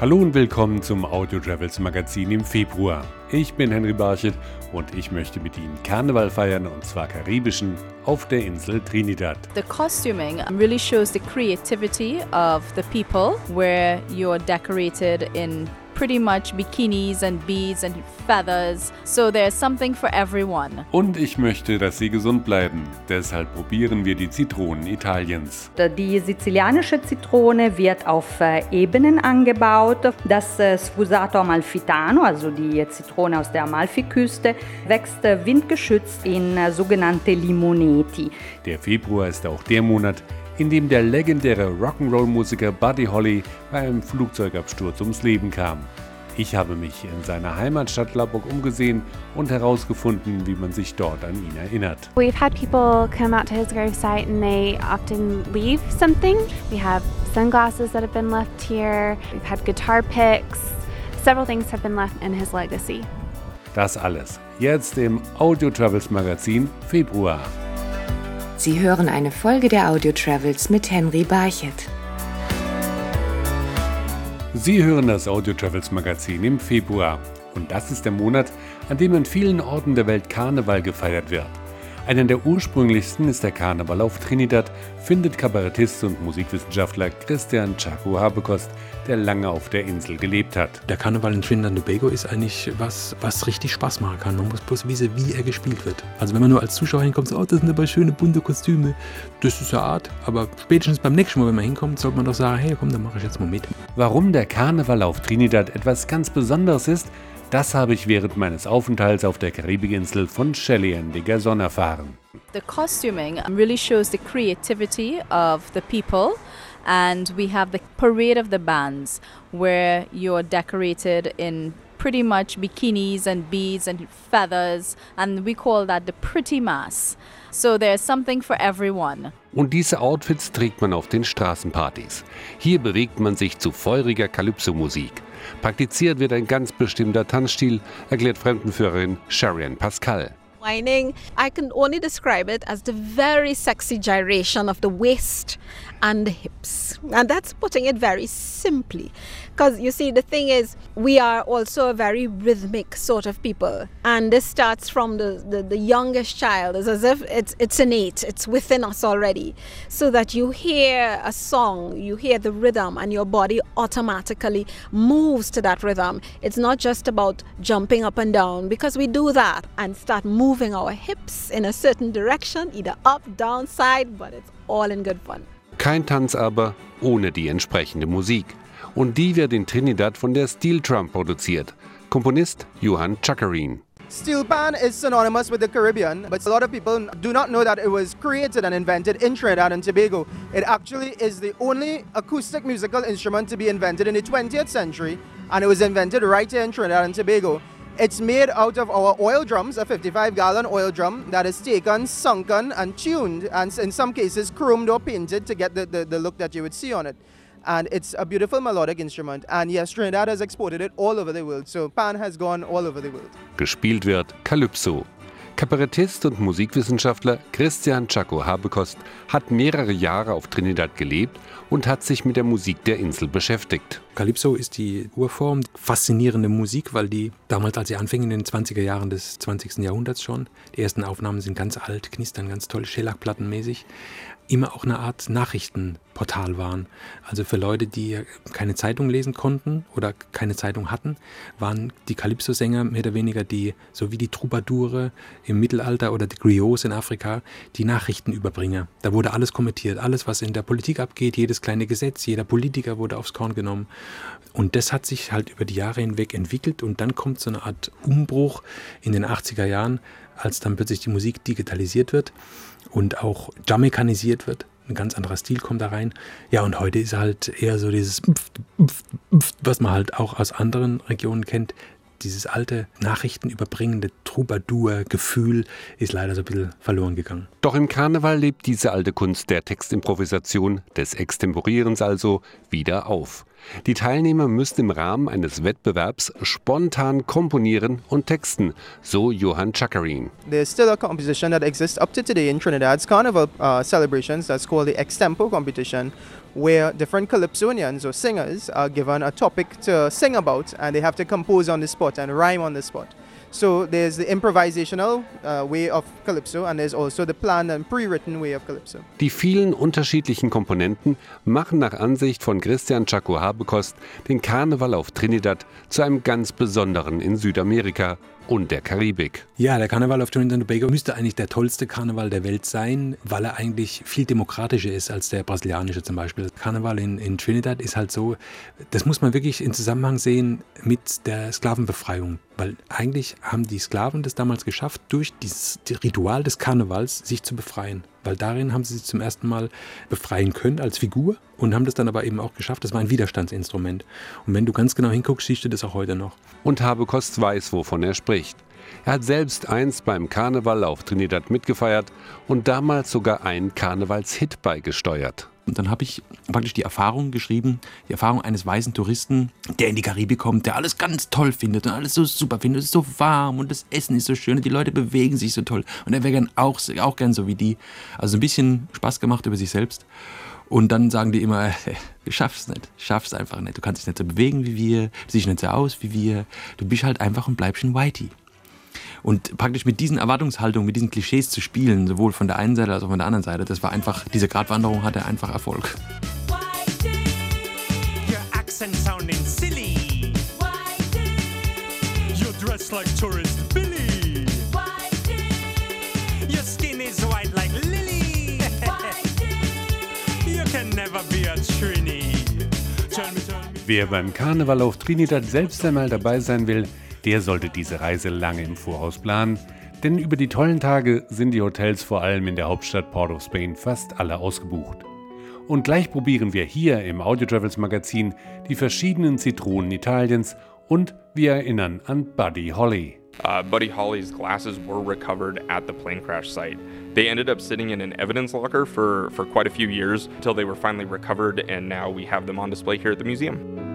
Hallo und willkommen zum Audio Travels Magazin im Februar. Ich bin Henry Barchet und ich möchte mit Ihnen Karneval feiern und zwar karibischen auf der Insel Trinidad. The costuming really shows the creativity of the people where you're decorated in pretty much bikinis and beads and feathers. So there's something for everyone. Und ich möchte, dass Sie gesund bleiben. Deshalb probieren wir die Zitronen Italiens. Die sizilianische Zitrone wird auf äh, Ebenen angebaut. Das äh, Sfusato amalfitano, also die Zitrone aus der Amalfiküste, wächst äh, windgeschützt in sogenannte Limoneti. Der Februar ist auch der Monat, in dem der legendäre Rock'n'Roll-Musiker Buddy Holly bei einem Flugzeugabsturz ums Leben kam. Ich habe mich in seiner Heimatstadt Lubbock umgesehen und herausgefunden, wie man sich dort an ihn erinnert. We've had people come out to his gravesite and they often leave something. We have sunglasses that have been left here. We've had guitar picks. Several things have been left in his legacy. Das alles jetzt im Audio Travels Magazin Februar. Sie hören eine Folge der Audio Travels mit Henry Barchet. Sie hören das Audio Travels Magazin im Februar. Und das ist der Monat, an dem in vielen Orten der Welt Karneval gefeiert wird. Einer der ursprünglichsten ist der Karneval auf Trinidad, findet Kabarettist und Musikwissenschaftler Christian Chaco Habekost, der lange auf der Insel gelebt hat. Der Karneval in Trinidad und Tobago ist eigentlich was, was richtig Spaß machen kann. Man muss bloß wissen, wie er gespielt wird. Also wenn man nur als Zuschauer hinkommt, so, oh, das sind aber schöne bunte Kostüme, das ist eine Art. Aber spätestens beim nächsten Mal, wenn man hinkommt, sollte man doch sagen, hey, komm, dann mache ich jetzt mal mit. Warum der Karneval auf Trinidad etwas ganz Besonderes ist, das habe ich während meines Aufenthalts auf der Karibikinsel von Shelly and Dickerson erfahren. The costuming really shows the creativity of the people and we have the parade of the bands where you're decorated in pretty much bikinis and beads and feathers and we call that the pretty mass. So there's something for everyone. Und diese Outfits trägt man auf den Straßenpartys. Hier bewegt man sich zu feuriger Calypso-Musik. Praktiziert wird ein ganz bestimmter Tanzstil, erklärt Fremdenführerin Sharian Pascal. Whining, I can only describe it as the very sexy gyration of the waist and the hips. And that's putting it very simply. Because you see, the thing is, we are also a very rhythmic sort of people. And this starts from the, the, the youngest child. It's as if it's, it's innate, it's within us already. So that you hear a song, you hear the rhythm, and your body automatically moves to that rhythm. It's not just about jumping up and down, because we do that and start moving our hips in a certain direction, either up, down, side, but it's all in good fun. Kein Tanz aber ohne die entsprechende Musik. Und die wird in Trinidad von der Steel Drum produziert. Komponist Johann Chakarine. Steel pan is synonymous with the Caribbean, but a lot of people do not know that it was created and invented in Trinidad and Tobago. It actually is the only acoustic musical instrument to be invented in the 20th century, and it was invented right here in Trinidad and Tobago. It's made out of our oil drums, a 55 gallon oil drum that is taken, sunken, and tuned, and in some cases chromed or painted to get the, the, the look that you would see on it. And it's a beautiful melodic instrument. And yes, Trinidad has exported it all over the world. So Pan has gone all over the world. Gespielt wird Calypso. Kabarettist und Musikwissenschaftler Christian Chaco Habekost hat mehrere Jahre auf Trinidad gelebt und hat sich mit der Musik der Insel beschäftigt. Calypso ist die Urform, faszinierende Musik, weil die damals, als sie anfing, in den 20er Jahren des 20. Jahrhunderts schon, die ersten Aufnahmen sind ganz alt, knistern ganz toll, Schellackplattenmäßig, immer auch eine Art Nachrichtenportal waren. Also für Leute, die keine Zeitung lesen konnten oder keine Zeitung hatten, waren die Calypso-Sänger mehr oder weniger die, so wie die Troubadoure im Mittelalter oder die Griots in Afrika, die Nachrichtenüberbringer. Da wurde alles kommentiert, alles, was in der Politik abgeht, jedes kleine Gesetz, jeder Politiker wurde aufs Korn genommen. Und das hat sich halt über die Jahre hinweg entwickelt und dann kommt so eine Art Umbruch in den 80er Jahren, als dann plötzlich die Musik digitalisiert wird und auch jamaikanisiert wird. Ein ganz anderer Stil kommt da rein. Ja, und heute ist halt eher so dieses, was man halt auch aus anderen Regionen kennt, dieses alte Nachrichten überbringende Troubadour-Gefühl ist leider so ein bisschen verloren gegangen. Doch im Karneval lebt diese alte Kunst der Textimprovisation, des Extemporierens also, wieder auf. Die Teilnehmer müssen im Rahmen eines Wettbewerbs spontan komponieren und texten, so Johann Chakarin. There's still a composition that exists up to today in Trinidad's carnival uh, celebrations that's called the Extempo competition, where different calypsonians or singers are given a topic to sing about and they have to compose on the spot and rhyme on the spot. So there's the improvisational uh, way of Calypso and there's also the planned and pre-written way of Calypso. Die vielen unterschiedlichen Komponenten machen nach Ansicht von Christian Chaco Habekost den Karneval auf Trinidad zu einem ganz besonderen in Südamerika und der Karibik. Ja, der Karneval auf Trinidad und Tobago müsste eigentlich der tollste Karneval der Welt sein, weil er eigentlich viel demokratischer ist als der brasilianische zum Beispiel. Karneval in, in Trinidad ist halt so, das muss man wirklich in Zusammenhang sehen mit der Sklavenbefreiung. Weil eigentlich haben die Sklaven das damals geschafft, durch dieses Ritual des Karnevals sich zu befreien. Weil darin haben sie sich zum ersten Mal befreien können als Figur und haben das dann aber eben auch geschafft. Das war ein Widerstandsinstrument. Und wenn du ganz genau hinguckst, siehst du das auch heute noch. Und Habekost weiß, wovon er spricht. Er hat selbst einst beim Karneval auf Trinidad mitgefeiert und damals sogar einen Karnevalshit beigesteuert. Und dann habe ich praktisch die Erfahrung geschrieben, die Erfahrung eines weißen Touristen, der in die Karibik kommt, der alles ganz toll findet und alles so super findet. Es ist so warm und das Essen ist so schön und die Leute bewegen sich so toll. Und er wäre gern auch, auch gern so wie die. Also ein bisschen Spaß gemacht über sich selbst. Und dann sagen die immer, du schaffst nicht, schaffst einfach nicht. Du kannst dich nicht so bewegen wie wir, du siehst nicht so aus wie wir. Du bist halt einfach ein Whitey. Und praktisch mit diesen Erwartungshaltungen, mit diesen Klischees zu spielen, sowohl von der einen Seite als auch von der anderen Seite, das war einfach, diese Gratwanderung hatte einfach Erfolg. Your accent sounding silly. You're dressed like tourist Billy. Your skin is white like Lily. you can never be a Trini. Tell me, tell me. Wer beim Karneval auf Trinidad selbst einmal dabei sein will, der sollte diese Reise lange im Voraus planen, denn über die tollen Tage sind die Hotels vor allem in der Hauptstadt Port of Spain fast alle ausgebucht. Und gleich probieren wir hier im Audio Travels Magazin die verschiedenen Zitronen Italiens und wir erinnern an Buddy Holly. Uh, Buddy Holly's glasses were recovered at the plane crash site. They ended up sitting in an evidence locker for, for quite a few years until they were finally recovered, and now we have them on display here at the museum.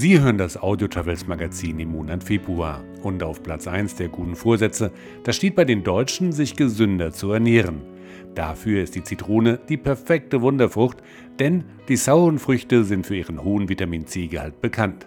Sie hören das Audio Travels Magazin im Monat Februar. Und auf Platz 1 der guten Vorsätze, da steht bei den Deutschen, sich gesünder zu ernähren. Dafür ist die Zitrone die perfekte Wunderfrucht, denn die sauren Früchte sind für ihren hohen Vitamin C-Gehalt bekannt.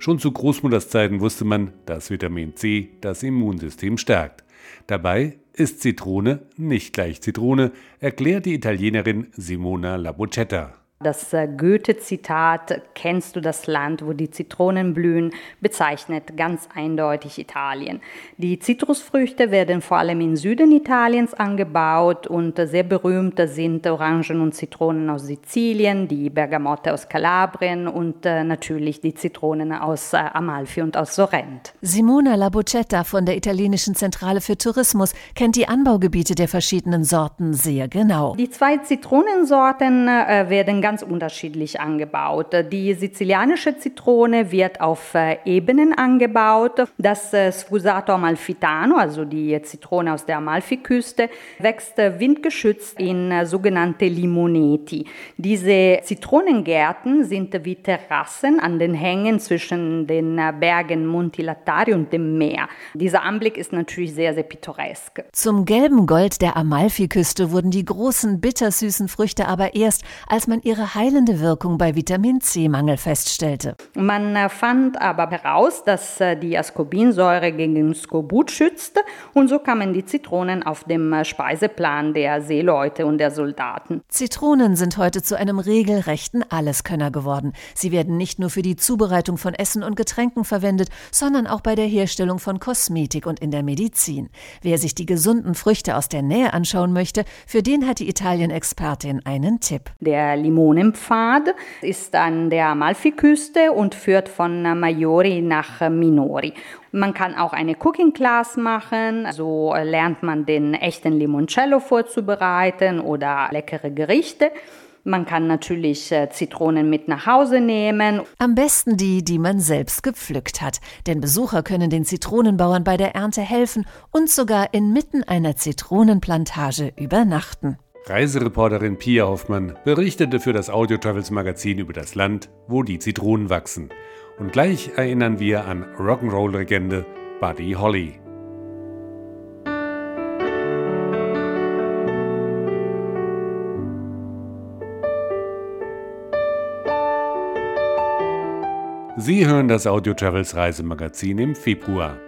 Schon zu Großmutters Zeiten wusste man, dass Vitamin C das Immunsystem stärkt. Dabei ist Zitrone nicht gleich Zitrone, erklärt die Italienerin Simona Labocetta. Das äh, Goethe-Zitat, kennst du das Land, wo die Zitronen blühen, bezeichnet ganz eindeutig Italien. Die Zitrusfrüchte werden vor allem im Süden Italiens angebaut und sehr berühmt sind Orangen und Zitronen aus Sizilien, die Bergamotte aus Kalabrien und äh, natürlich die Zitronen aus äh, Amalfi und aus Sorrent. Simona Labocetta von der italienischen Zentrale für Tourismus kennt die Anbaugebiete der verschiedenen Sorten sehr genau. Die zwei Zitronensorten werden ganz ganz unterschiedlich angebaut. Die sizilianische Zitrone wird auf äh, Ebenen angebaut. Das äh, Sfusato amalfitano, also die Zitrone aus der Amalfiküste, wächst äh, windgeschützt in sogenannte Limoneti. Diese Zitronengärten sind wie Terrassen an den Hängen zwischen den Bergen Monti Latari und dem Meer. Dieser Anblick ist natürlich sehr, sehr pittoresk. Zum gelben Gold der Amalfiküste wurden die großen bittersüßen Früchte aber erst, als man ihre heilende Wirkung bei Vitamin C-Mangel feststellte. Man äh, fand aber heraus, dass äh, die Ascorbinsäure gegen Skorbut schützte und so kamen die Zitronen auf dem äh, Speiseplan der Seeleute und der Soldaten. Zitronen sind heute zu einem regelrechten Alleskönner geworden. Sie werden nicht nur für die Zubereitung von Essen und Getränken verwendet, sondern auch bei der Herstellung von Kosmetik und in der Medizin. Wer sich die gesunden Früchte aus der Nähe anschauen möchte, für den hat die Italien-Expertin einen Tipp. Der Limonenpfad ist an der Amalfiküste und führt von Maiori nach Minori. Man kann auch eine Cooking Class machen, so lernt man den echten Limoncello vorzubereiten oder leckere Gerichte. Man kann natürlich äh, Zitronen mit nach Hause nehmen. Am besten die, die man selbst gepflückt hat. Denn Besucher können den Zitronenbauern bei der Ernte helfen und sogar inmitten einer Zitronenplantage übernachten. Reisereporterin Pia Hoffmann berichtete für das Audio Travels Magazin über das Land, wo die Zitronen wachsen. Und gleich erinnern wir an Rock'n'Roll-Legende Buddy Holly. Sie hören das Audio Travels Reisemagazin im Februar.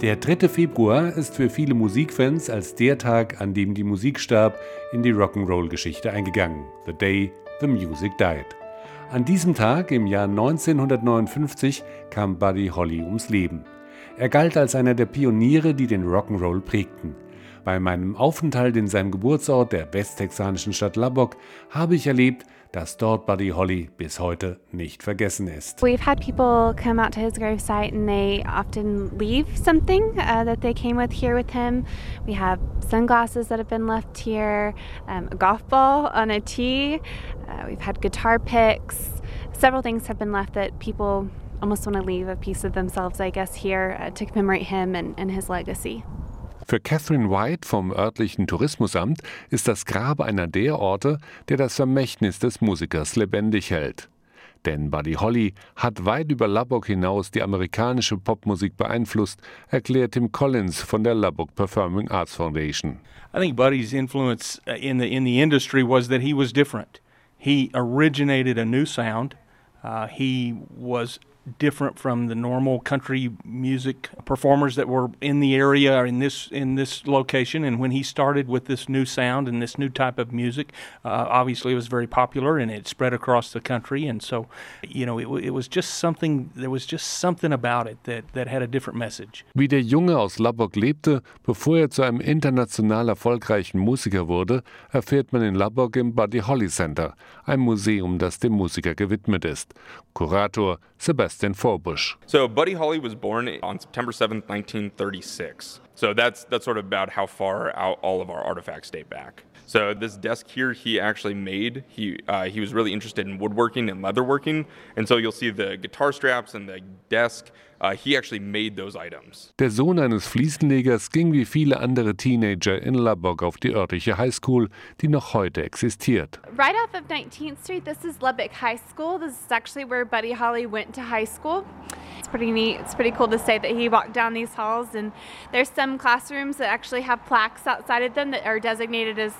Der 3. Februar ist für viele Musikfans als der Tag, an dem die Musik starb, in die Rock'n'Roll-Geschichte eingegangen. The Day the Music Died. An diesem Tag im Jahr 1959 kam Buddy Holly ums Leben. Er galt als einer der Pioniere, die den Rock'n'Roll prägten. Bei meinem Aufenthalt in seinem Geburtsort, der westtexanischen Stadt Lubbock, habe ich erlebt, dass dort Buddy Holly bis heute nicht vergessen ist. We've had people come out to his gravesite and they often leave something uh, that they came with here with him. We have sunglasses that have been left here, um, a golf ball on a tee. Uh, we've had guitar picks. Several things have been left that people almost want to leave a piece of themselves, I guess, here uh, to commemorate him and, and his legacy. Für Catherine White vom örtlichen Tourismusamt ist das Grab einer der Orte, der das Vermächtnis des Musikers lebendig hält. Denn Buddy Holly hat weit über Lubbock hinaus die amerikanische Popmusik beeinflusst, erklärt Tim Collins von der Lubbock Performing Arts Foundation. I think Buddy's influence uh, in the in the industry was that he was different. He originated a new sound. Uh, he was different from the normal country music performers that were in the area or in this in this location. And when he started with this new sound and this new type of music, uh, obviously it was very popular and it spread across the country. And so, you know, it, it was just something. There was just something about it that that had a different message. Wie der Junge aus Lubbock lebte, bevor er zu einem international erfolgreichen Musiker wurde, erfährt man in Lubbock im Buddy Holly Center, ein Museum, das dem Musiker gewidmet ist. Kurator Sebastian Forbush. So Buddy Holly was born on September 7th, 1936. So that's that's sort of about how far out all of our artifacts date back. So this desk here, he actually made. He uh, he was really interested in woodworking and leatherworking, and so you'll see the guitar straps and the desk. Uh, he actually made those items. Der Sohn eines Fliesenlegers ging wie viele andere Teenager in Lubbock auf die örtliche Highschool, die noch heute existiert. Right off of 19th Street, this is Lubbock High School. This is actually where Buddy Holly went to high school. It's pretty neat. It's pretty cool to say that he walked down these halls, and there's some classrooms that actually have plaques outside of them that are designated as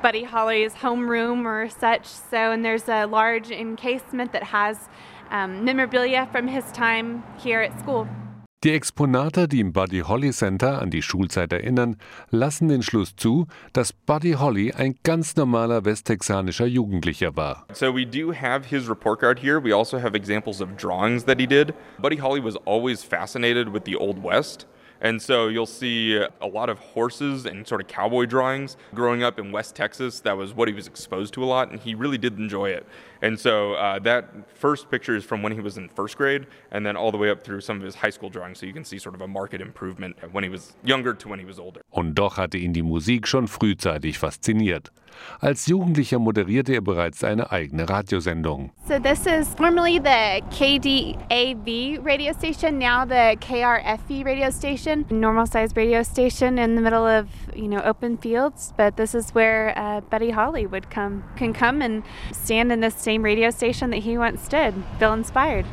Buddy Holly's homeroom or such. So, and there's a large encasement that has um, memorabilia from his time here at school. Die Exponate, die im Buddy Holly Center an die Schulzeit erinnern, lassen den Schluss zu, dass Buddy Holly ein ganz normaler westtexanischer Jugendlicher war. So we do have his report card here. We also have examples of drawings that he did. Buddy Holly was always fascinated with the Old West. And so you'll see a lot of horses and sort of cowboy drawings. Growing up in West Texas, that was what he was exposed to a lot, and he really did enjoy it. And so uh, that first picture is from when he was in first grade, and then all the way up through some of his high school drawings. So you can see sort of a market improvement when he was younger to when he was older. Und doch hatte ihn die Musik schon frühzeitig fasziniert. Als Jugendlicher moderierte er bereits eine eigene Radiosendung. So this is formerly the KDAV radio station, now the KRFE radio station, normal sized radio station in the middle of you know open fields. But this is where uh, Buddy Holly would come can come and stand in this same radio station that he once did. Feel inspired.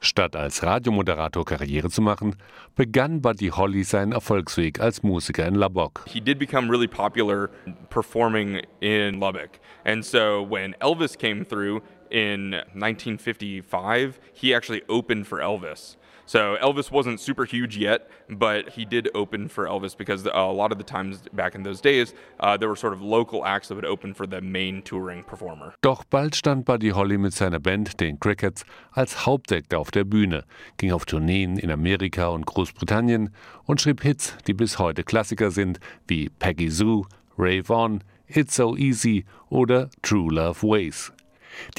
Statt als Radiomoderator Karriere zu machen, begann Buddy Holly seinen Erfolgsweg als Musiker in Lubbock. He did become really popular performing in Lubbock. And so when Elvis came through in 1955, he actually opened for Elvis. So Elvis wasn't super huge yet, but he did open for Elvis because a lot of the times back in those days, uh, there were sort of local acts that would open for the main touring performer. Doch bald stand Buddy Holly mit seiner Band, den Crickets, als Hauptact auf der Bühne, ging auf Tourneen in Amerika und Großbritannien und schrieb Hits, die bis heute Klassiker sind, wie Peggy Sue, Rave On, It's So Easy oder True Love Ways.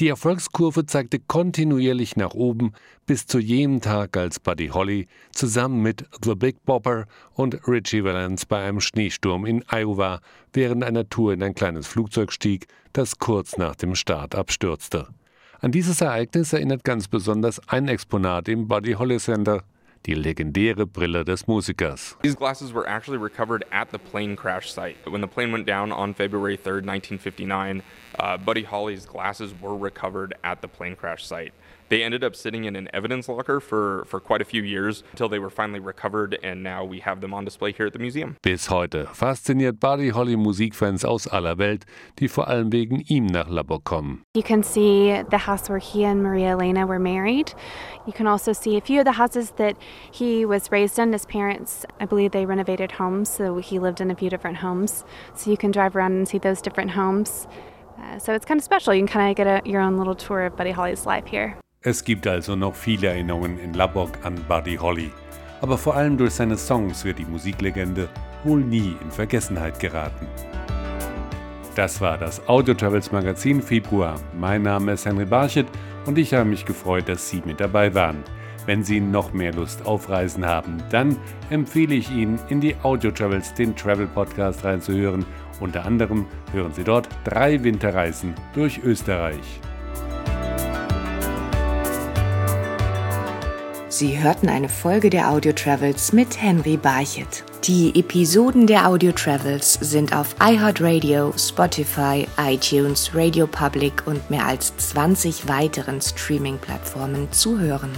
Die Erfolgskurve zeigte kontinuierlich nach oben bis zu jenem Tag, als Buddy Holly zusammen mit The Big Bopper und Richie Valens bei einem Schneesturm in Iowa während einer Tour in ein kleines Flugzeug stieg, das kurz nach dem Start abstürzte. An dieses Ereignis erinnert ganz besonders ein Exponat im Buddy Holly Center, die legendäre Brille des Musikers. These glasses were actually recovered at the plane crash site. When the plane went down on February 3rd, 1959, uh, Buddy Holly's glasses were recovered at the plane crash site. They ended up sitting in an evidence locker for, for quite a few years until they were finally recovered, and now we have them on display here at the museum. Bis heute fasziniert Buddy Holly Musikfans aus aller Welt, die vor allem wegen ihm nach Lubbock kommen. You can see the house where he and Maria Elena were married. You can also see a few of the houses that he was raised in. His parents, I believe, they renovated homes, so he lived in a few different homes. So you can drive around and see those different homes. Uh, so it's kind of special. You can kind of get a, your own little tour of Buddy Holly's life here. Es gibt also noch viele Erinnerungen in Lubbock an Buddy Holly. Aber vor allem durch seine Songs wird die Musiklegende wohl nie in Vergessenheit geraten. Das war das Audio Travels Magazin Februar. Mein Name ist Henry Barchet und ich habe mich gefreut, dass Sie mit dabei waren. Wenn Sie noch mehr Lust auf Reisen haben, dann empfehle ich Ihnen, in die Audio Travels, den Travel Podcast reinzuhören. Unter anderem hören Sie dort drei Winterreisen durch Österreich. Sie hörten eine Folge der Audio Travels mit Henry Barchet. Die Episoden der Audio Travels sind auf iHeartRadio, Spotify, iTunes, Radio Public und mehr als 20 weiteren Streaming-Plattformen zu hören.